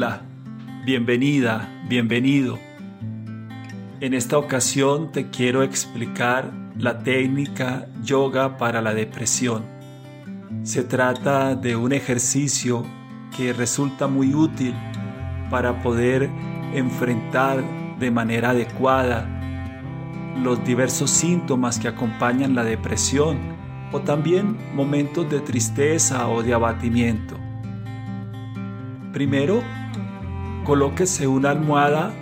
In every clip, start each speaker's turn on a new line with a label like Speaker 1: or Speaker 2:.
Speaker 1: Hola, bienvenida, bienvenido. En esta ocasión te quiero explicar la técnica yoga para la depresión. Se trata de un ejercicio que resulta muy útil para poder enfrentar de manera adecuada los diversos síntomas que acompañan la depresión o también momentos de tristeza o de abatimiento. Primero, colóquese una almohada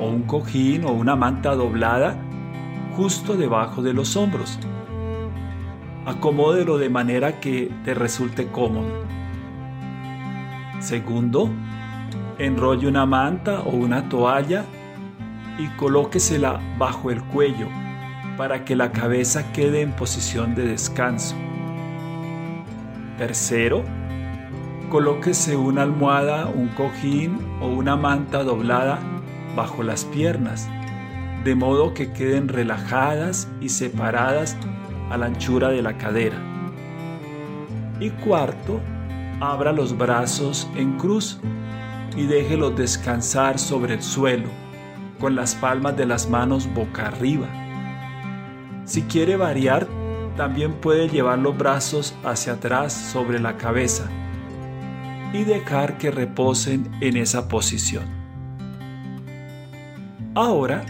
Speaker 1: o un cojín o una manta doblada justo debajo de los hombros. Acomódelo de manera que te resulte cómodo. Segundo, enrolle una manta o una toalla y colóquesela bajo el cuello para que la cabeza quede en posición de descanso. Tercero, colóquese una almohada, un cojín o una manta doblada bajo las piernas, de modo que queden relajadas y separadas a la anchura de la cadera. Y cuarto, abra los brazos en cruz y déjelos descansar sobre el suelo, con las palmas de las manos boca arriba. Si quiere variar, también puede llevar los brazos hacia atrás sobre la cabeza y dejar que reposen en esa posición. Ahora,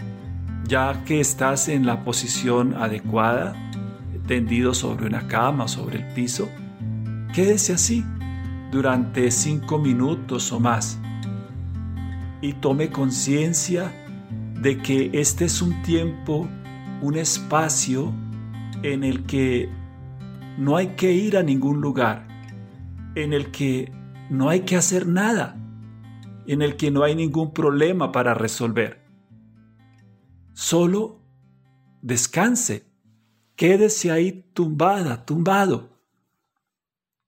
Speaker 1: ya que estás en la posición adecuada, tendido sobre una cama o sobre el piso, quédese así durante cinco minutos o más y tome conciencia de que este es un tiempo, un espacio en el que no hay que ir a ningún lugar, en el que no hay que hacer nada, en el que no hay ningún problema para resolver. Solo descanse, quédese ahí tumbada, tumbado.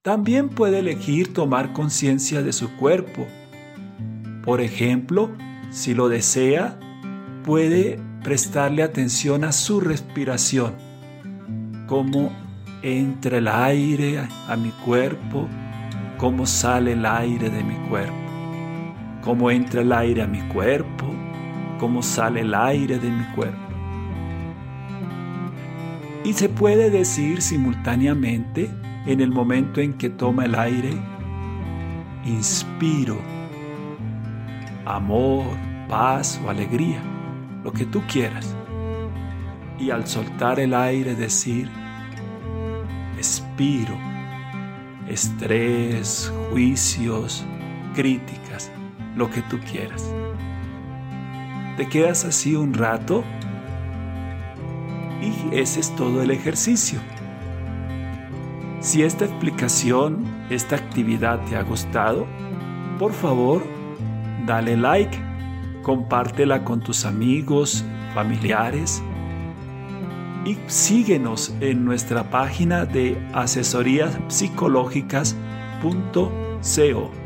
Speaker 1: También puede elegir tomar conciencia de su cuerpo. Por ejemplo, si lo desea, puede prestarle atención a su respiración, cómo entra el aire a mi cuerpo, cómo sale el aire de mi cuerpo, cómo entra el aire a mi cuerpo, cómo sale el aire de mi cuerpo. Y se puede decir simultáneamente en el momento en que toma el aire, inspiro amor, paz o alegría, lo que tú quieras. Y al soltar el aire decir, expiro estrés, juicios, críticas, lo que tú quieras. Te quedas así un rato y ese es todo el ejercicio. Si esta explicación, esta actividad te ha gustado, por favor, dale like, compártela con tus amigos, familiares y síguenos en nuestra página de asesorías psicológicas.co.